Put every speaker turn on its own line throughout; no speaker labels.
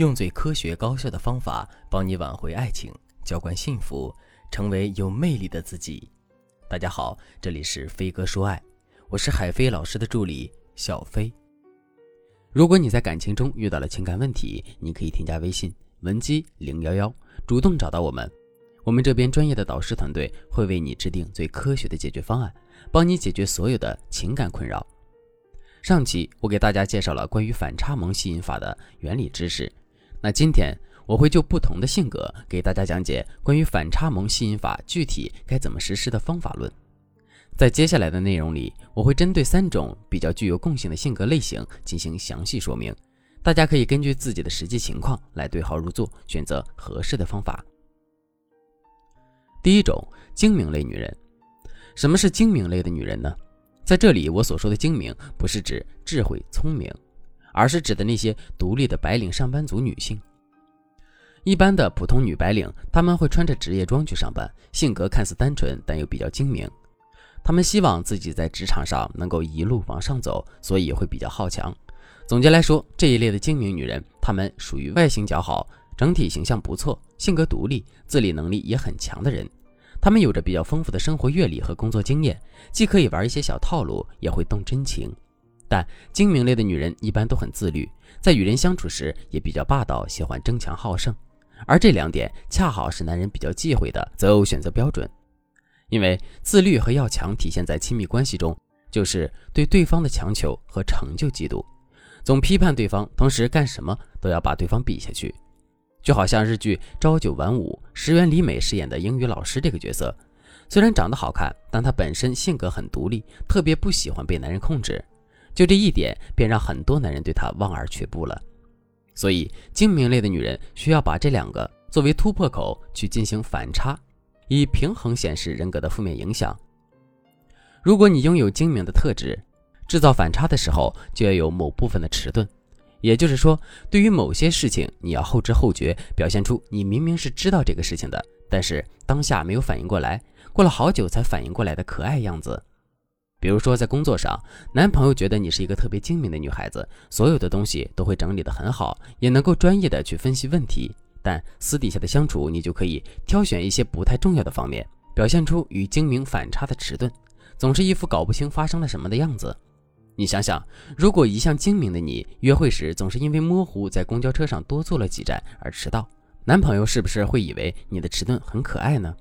用最科学高效的方法帮你挽回爱情，浇灌幸福，成为有魅力的自己。大家好，这里是飞哥说爱，我是海飞老师的助理小飞。如果你在感情中遇到了情感问题，你可以添加微信文姬零幺幺，主动找到我们，我们这边专业的导师团队会为你制定最科学的解决方案，帮你解决所有的情感困扰。上期我给大家介绍了关于反差萌吸引法的原理知识。那今天我会就不同的性格给大家讲解关于反差萌吸引法具体该怎么实施的方法论。在接下来的内容里，我会针对三种比较具有共性的性格类型进行详细说明，大家可以根据自己的实际情况来对号入座，选择合适的方法。第一种，精明类女人。什么是精明类的女人呢？在这里，我所说的精明不是指智慧聪明。而是指的那些独立的白领上班族女性。一般的普通女白领，她们会穿着职业装去上班，性格看似单纯，但又比较精明。她们希望自己在职场上能够一路往上走，所以会比较好强。总结来说，这一类的精明女人，她们属于外形较好、整体形象不错、性格独立、自理能力也很强的人。她们有着比较丰富的生活阅历和工作经验，既可以玩一些小套路，也会动真情。但精明类的女人一般都很自律，在与人相处时也比较霸道，喜欢争强好胜，而这两点恰好是男人比较忌讳的择偶选择标准。因为自律和要强体现在亲密关系中，就是对对方的强求和成就嫉妒，总批判对方，同时干什么都要把对方比下去。就好像日剧《朝九晚五》，石原里美饰演的英语老师这个角色，虽然长得好看，但她本身性格很独立，特别不喜欢被男人控制。就这一点，便让很多男人对她望而却步了。所以，精明类的女人需要把这两个作为突破口去进行反差，以平衡显示人格的负面影响。如果你拥有精明的特质，制造反差的时候就要有某部分的迟钝，也就是说，对于某些事情，你要后知后觉，表现出你明明是知道这个事情的，但是当下没有反应过来，过了好久才反应过来的可爱样子。比如说，在工作上，男朋友觉得你是一个特别精明的女孩子，所有的东西都会整理得很好，也能够专业的去分析问题。但私底下的相处，你就可以挑选一些不太重要的方面，表现出与精明反差的迟钝，总是一副搞不清发生了什么的样子。你想想，如果一向精明的你，约会时总是因为模糊在公交车上多坐了几站而迟到，男朋友是不是会以为你的迟钝很可爱呢？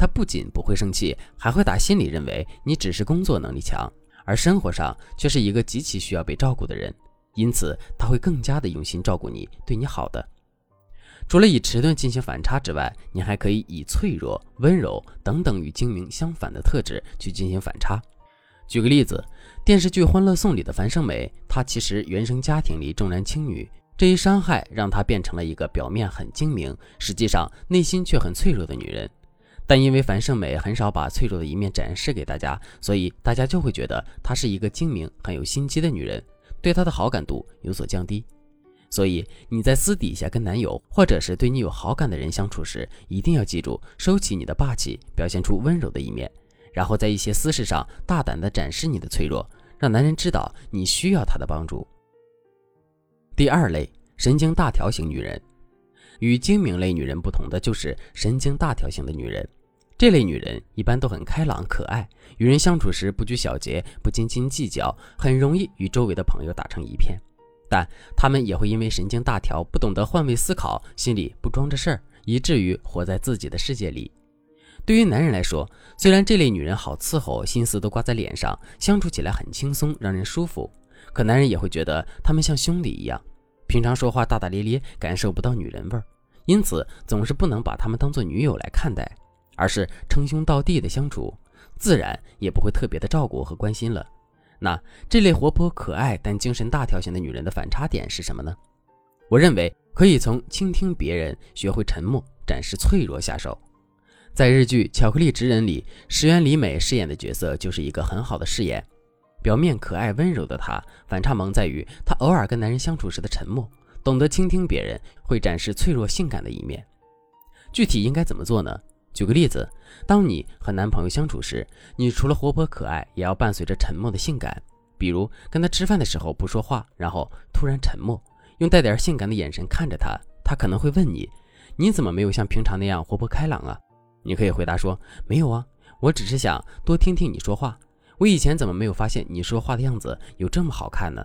他不仅不会生气，还会打心里认为你只是工作能力强，而生活上却是一个极其需要被照顾的人，因此他会更加的用心照顾你，对你好的。除了以迟钝进行反差之外，你还可以以脆弱、温柔等等与精明相反的特质去进行反差。举个例子，电视剧《欢乐颂》里的樊胜美，她其实原生家庭里重男轻女，这一伤害让她变成了一个表面很精明，实际上内心却很脆弱的女人。但因为樊胜美很少把脆弱的一面展示给大家，所以大家就会觉得她是一个精明、很有心机的女人，对她的好感度有所降低。所以你在私底下跟男友或者是对你有好感的人相处时，一定要记住收起你的霸气，表现出温柔的一面，然后在一些私事上大胆地展示你的脆弱，让男人知道你需要他的帮助。第二类神经大条型女人，与精明类女人不同的就是神经大条型的女人。这类女人一般都很开朗可爱，与人相处时不拘小节，不斤斤计较，很容易与周围的朋友打成一片。但她们也会因为神经大条，不懂得换位思考，心里不装着事儿，以至于活在自己的世界里。对于男人来说，虽然这类女人好伺候，心思都挂在脸上，相处起来很轻松，让人舒服，可男人也会觉得她们像兄弟一样，平常说话大大咧咧，感受不到女人味儿，因此总是不能把她们当做女友来看待。而是称兄道弟的相处，自然也不会特别的照顾和关心了。那这类活泼可爱但精神大条型的女人的反差点是什么呢？我认为可以从倾听别人、学会沉默、展示脆弱下手。在日剧《巧克力职人》里，石原里美饰演的角色就是一个很好的饰演。表面可爱温柔的她，反差萌在于她偶尔跟男人相处时的沉默，懂得倾听别人，会展示脆弱性感的一面。具体应该怎么做呢？举个例子，当你和男朋友相处时，你除了活泼可爱，也要伴随着沉默的性感。比如跟他吃饭的时候不说话，然后突然沉默，用带点性感的眼神看着他，他可能会问你：“你怎么没有像平常那样活泼开朗啊？”你可以回答说：“没有啊，我只是想多听听你说话。我以前怎么没有发现你说话的样子有这么好看呢？”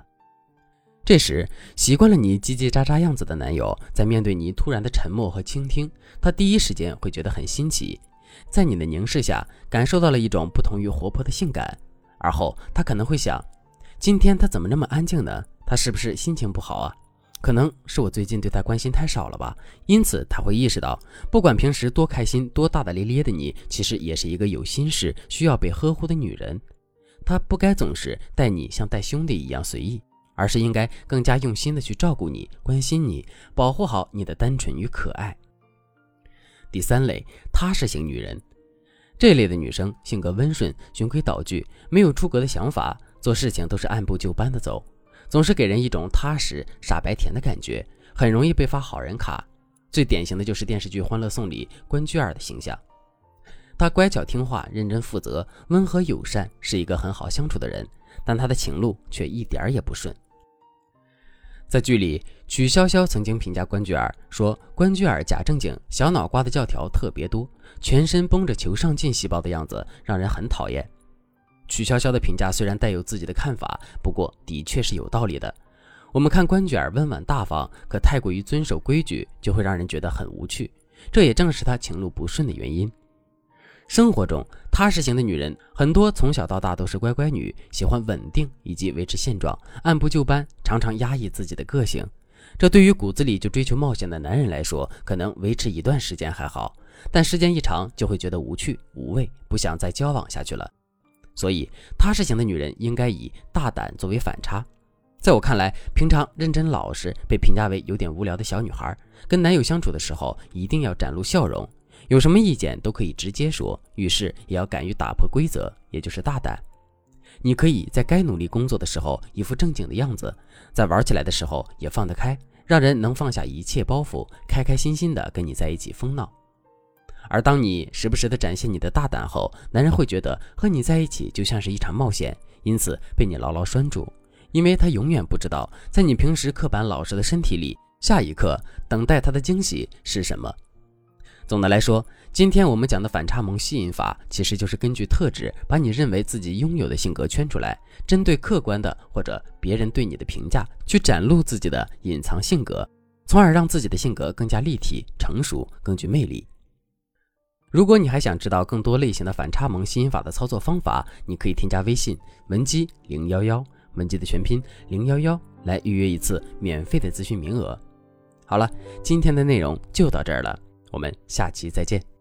这时，习惯了你叽叽喳喳样子的男友，在面对你突然的沉默和倾听，他第一时间会觉得很新奇，在你的凝视下，感受到了一种不同于活泼的性感。而后，他可能会想：今天他怎么那么安静呢？他是不是心情不好啊？可能是我最近对他关心太少了吧。因此，他会意识到，不管平时多开心、多大大咧咧的你，其实也是一个有心事、需要被呵护的女人。他不该总是待你像待兄弟一样随意。而是应该更加用心的去照顾你、关心你、保护好你的单纯与可爱。第三类踏实型女人，这类的女生性格温顺、循规蹈矩，没有出格的想法，做事情都是按部就班的走，总是给人一种踏实、傻白甜的感觉，很容易被发好人卡。最典型的就是电视剧《欢乐颂》里关雎尔的形象。她乖巧听话、认真负责、温和友善，是一个很好相处的人，但她的情路却一点儿也不顺。在剧里，曲筱绡曾经评价关雎尔说：“关雎尔假正经，小脑瓜的教条特别多，全身绷着求上进细胞的样子，让人很讨厌。”曲筱绡的评价虽然带有自己的看法，不过的确是有道理的。我们看关雎尔温婉大方，可太过于遵守规矩，就会让人觉得很无趣。这也正是他情路不顺的原因。生活中，踏实型的女人很多，从小到大都是乖乖女，喜欢稳定以及维持现状，按部就班，常常压抑自己的个性。这对于骨子里就追求冒险的男人来说，可能维持一段时间还好，但时间一长就会觉得无趣无味，不想再交往下去了。所以，踏实型的女人应该以大胆作为反差。在我看来，平常认真老实，被评价为有点无聊的小女孩，跟男友相处的时候，一定要展露笑容。有什么意见都可以直接说，遇事也要敢于打破规则，也就是大胆。你可以在该努力工作的时候一副正经的样子，在玩起来的时候也放得开，让人能放下一切包袱，开开心心的跟你在一起疯闹。而当你时不时的展现你的大胆后，男人会觉得和你在一起就像是一场冒险，因此被你牢牢拴住，因为他永远不知道在你平时刻板老实的身体里，下一刻等待他的惊喜是什么。总的来说，今天我们讲的反差萌吸引法，其实就是根据特质，把你认为自己拥有的性格圈出来，针对客观的或者别人对你的评价，去展露自己的隐藏性格，从而让自己的性格更加立体、成熟、更具魅力。如果你还想知道更多类型的反差萌吸引法的操作方法，你可以添加微信文姬零幺幺，文姬的全拼零幺幺，来预约一次免费的咨询名额。好了，今天的内容就到这儿了。我们下期再见。